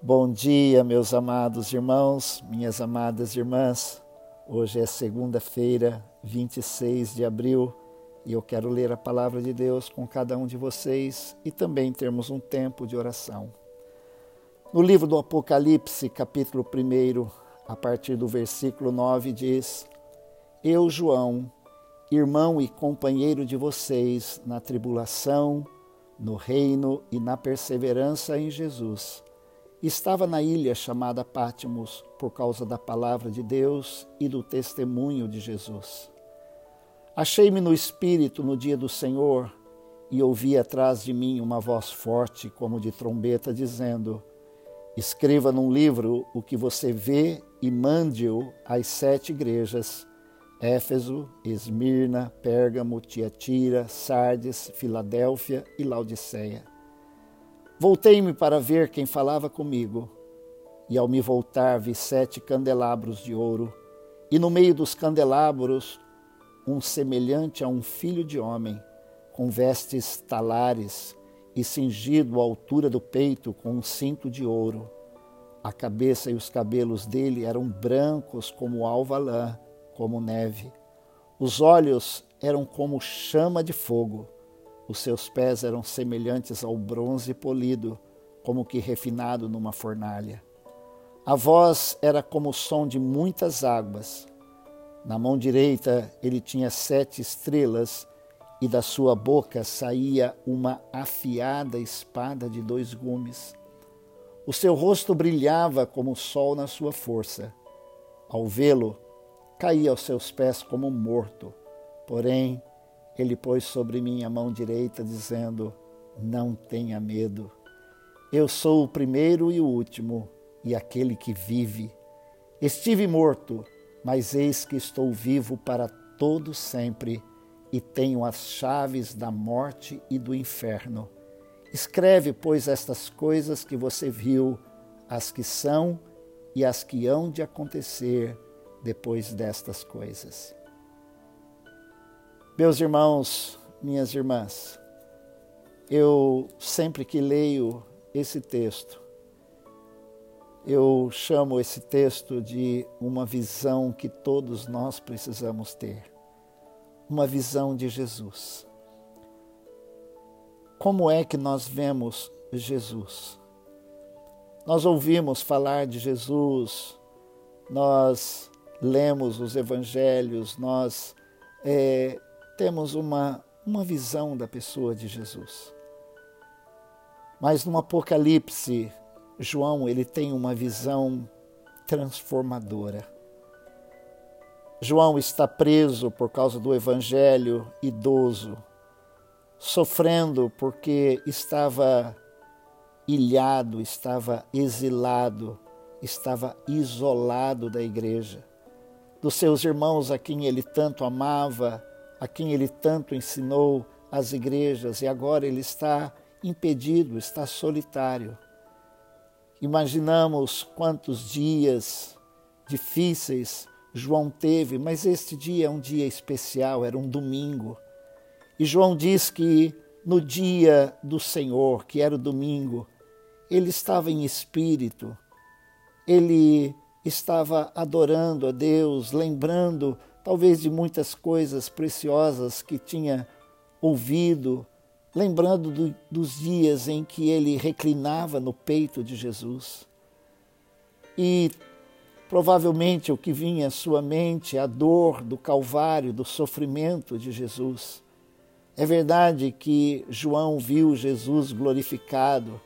Bom dia, meus amados irmãos, minhas amadas irmãs. Hoje é segunda-feira, 26 de abril, e eu quero ler a palavra de Deus com cada um de vocês e também termos um tempo de oração. No livro do Apocalipse, capítulo 1, a partir do versículo 9, diz: Eu, João, irmão e companheiro de vocês na tribulação, no reino e na perseverança em Jesus Estava na ilha chamada Pátimos por causa da palavra de Deus e do testemunho de Jesus. Achei-me no Espírito no dia do Senhor e ouvi atrás de mim uma voz forte, como de trombeta, dizendo: Escreva num livro o que você vê e mande-o às sete igrejas: Éfeso, Esmirna, Pérgamo, Tiatira, Sardes, Filadélfia e Laodiceia. Voltei-me para ver quem falava comigo, e ao me voltar vi sete candelabros de ouro, e no meio dos candelabros um semelhante a um filho de homem, com vestes talares e cingido à altura do peito com um cinto de ouro. A cabeça e os cabelos dele eram brancos como alva lã, como neve. Os olhos eram como chama de fogo os seus pés eram semelhantes ao bronze polido, como que refinado numa fornalha. A voz era como o som de muitas águas. Na mão direita ele tinha sete estrelas, e da sua boca saía uma afiada espada de dois gumes. O seu rosto brilhava como o sol na sua força. Ao vê-lo, caía aos seus pés como morto. Porém, ele pôs sobre mim a mão direita, dizendo: Não tenha medo. Eu sou o primeiro e o último, e aquele que vive. Estive morto, mas eis que estou vivo para todo sempre, e tenho as chaves da morte e do inferno. Escreve, pois, estas coisas que você viu, as que são e as que hão de acontecer depois destas coisas. Meus irmãos, minhas irmãs, eu sempre que leio esse texto, eu chamo esse texto de uma visão que todos nós precisamos ter uma visão de Jesus. Como é que nós vemos Jesus? Nós ouvimos falar de Jesus, nós lemos os evangelhos, nós é, temos uma, uma visão da pessoa de Jesus. Mas no Apocalipse, João ele tem uma visão transformadora. João está preso por causa do evangelho idoso, sofrendo porque estava ilhado, estava exilado, estava isolado da igreja, dos seus irmãos a quem ele tanto amava a quem ele tanto ensinou as igrejas, e agora ele está impedido, está solitário. Imaginamos quantos dias difíceis João teve, mas este dia é um dia especial, era um domingo. E João diz que no dia do Senhor, que era o domingo, ele estava em espírito, ele estava adorando a Deus, lembrando talvez de muitas coisas preciosas que tinha ouvido, lembrando do, dos dias em que ele reclinava no peito de Jesus. E provavelmente o que vinha à sua mente a dor do Calvário, do sofrimento de Jesus. É verdade que João viu Jesus glorificado.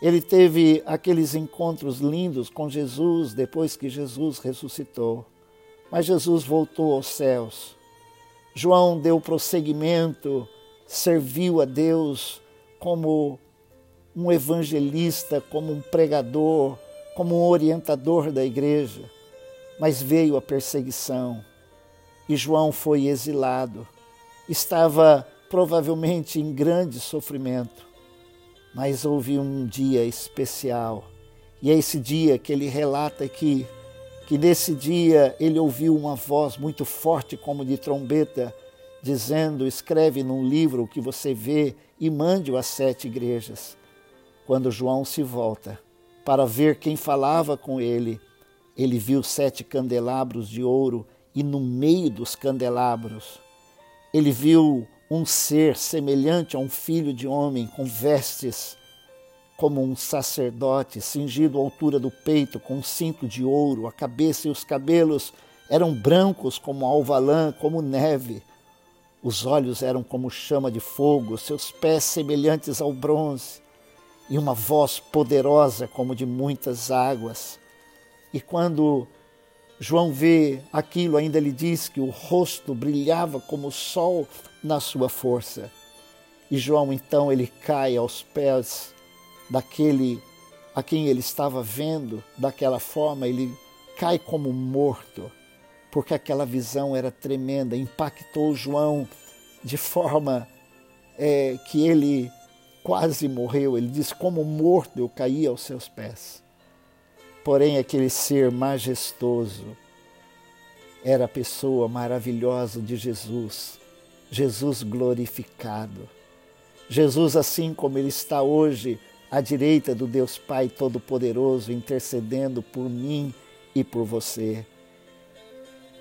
Ele teve aqueles encontros lindos com Jesus depois que Jesus ressuscitou. Mas Jesus voltou aos céus. João deu prosseguimento, serviu a Deus como um evangelista, como um pregador, como um orientador da igreja. Mas veio a perseguição e João foi exilado. Estava provavelmente em grande sofrimento, mas houve um dia especial. E é esse dia que ele relata aqui que nesse dia ele ouviu uma voz muito forte, como de trombeta, dizendo: Escreve num livro o que você vê e mande-o às sete igrejas. Quando João se volta para ver quem falava com ele, ele viu sete candelabros de ouro e no meio dos candelabros ele viu um ser semelhante a um filho de homem com vestes como um sacerdote, cingido à altura do peito com um cinto de ouro, a cabeça e os cabelos eram brancos como alvalã, como neve. Os olhos eram como chama de fogo, seus pés semelhantes ao bronze, e uma voz poderosa como de muitas águas. E quando João vê aquilo, ainda lhe diz que o rosto brilhava como o sol na sua força. E João então ele cai aos pés daquele a quem ele estava vendo daquela forma, ele cai como morto, porque aquela visão era tremenda, impactou João de forma é, que ele quase morreu. Ele diz: Como morto eu caí aos seus pés. Porém, aquele ser majestoso era a pessoa maravilhosa de Jesus, Jesus glorificado. Jesus, assim como ele está hoje à direita do Deus Pai Todo-Poderoso, intercedendo por mim e por você.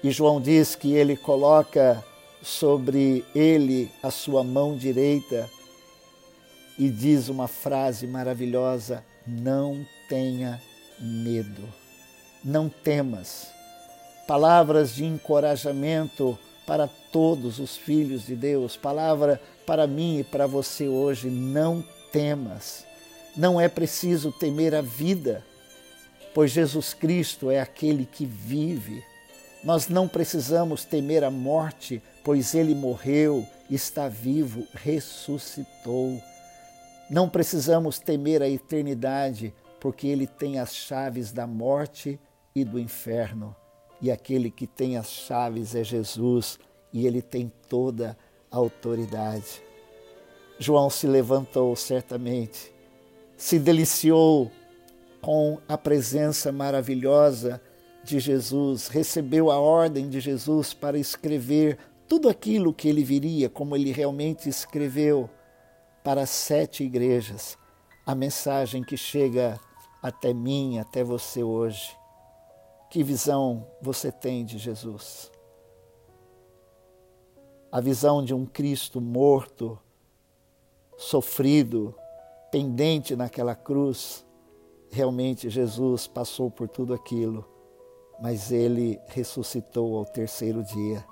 E João diz que ele coloca sobre ele a sua mão direita e diz uma frase maravilhosa: Não tenha medo, não temas. Palavras de encorajamento para todos os filhos de Deus, palavra para mim e para você hoje: não temas. Não é preciso temer a vida, pois Jesus Cristo é aquele que vive. Nós não precisamos temer a morte, pois ele morreu, está vivo, ressuscitou. Não precisamos temer a eternidade, porque ele tem as chaves da morte e do inferno. E aquele que tem as chaves é Jesus, e ele tem toda a autoridade. João se levantou certamente, se deliciou com a presença maravilhosa de Jesus, recebeu a ordem de Jesus para escrever tudo aquilo que ele viria, como ele realmente escreveu para sete igrejas, a mensagem que chega até mim, até você hoje. Que visão você tem de Jesus? A visão de um Cristo morto, sofrido, pendente naquela cruz. Realmente Jesus passou por tudo aquilo, mas ele ressuscitou ao terceiro dia.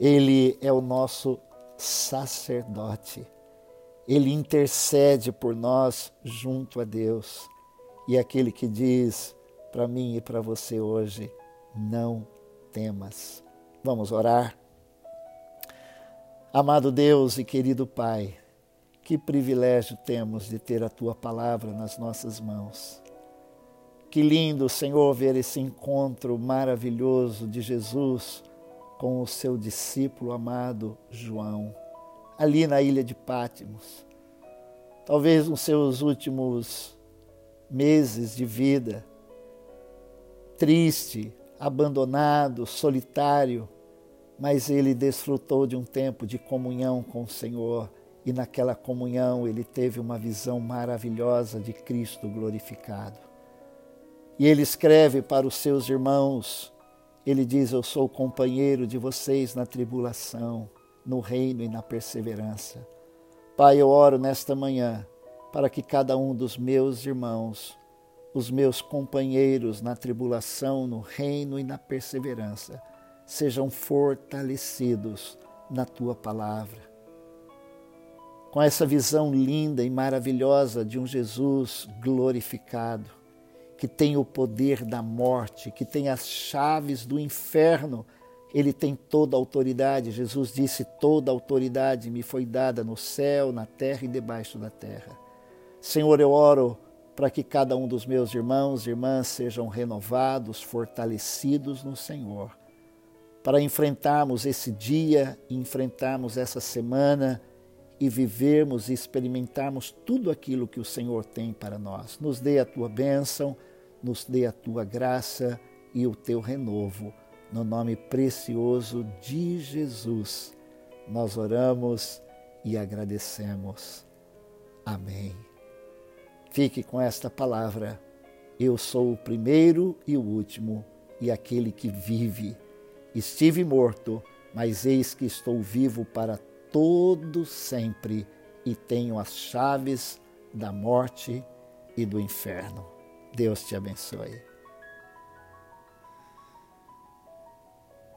Ele é o nosso sacerdote ele intercede por nós junto a Deus. E é aquele que diz para mim e para você hoje: não temas. Vamos orar. Amado Deus e querido Pai, que privilégio temos de ter a tua palavra nas nossas mãos. Que lindo, Senhor, ver esse encontro maravilhoso de Jesus com o seu discípulo amado João ali na ilha de Pátimos. Talvez nos seus últimos meses de vida, triste, abandonado, solitário, mas ele desfrutou de um tempo de comunhão com o Senhor e naquela comunhão ele teve uma visão maravilhosa de Cristo glorificado. E ele escreve para os seus irmãos, ele diz: Eu sou companheiro de vocês na tribulação no reino e na perseverança. Pai, eu oro nesta manhã para que cada um dos meus irmãos, os meus companheiros na tribulação, no reino e na perseverança, sejam fortalecidos na tua palavra. Com essa visão linda e maravilhosa de um Jesus glorificado, que tem o poder da morte, que tem as chaves do inferno ele tem toda a autoridade. Jesus disse: Toda a autoridade me foi dada no céu, na terra e debaixo da terra. Senhor, eu oro para que cada um dos meus irmãos e irmãs sejam renovados, fortalecidos no Senhor, para enfrentarmos esse dia, enfrentarmos essa semana e vivermos e experimentarmos tudo aquilo que o Senhor tem para nós. Nos dê a tua bênção, nos dê a tua graça e o teu renovo no nome precioso de Jesus, nós oramos e agradecemos. Amém Fique com esta palavra. Eu sou o primeiro e o último, e aquele que vive. Estive morto, mas eis que estou vivo para todo sempre e tenho as chaves da morte e do inferno. Deus te abençoe.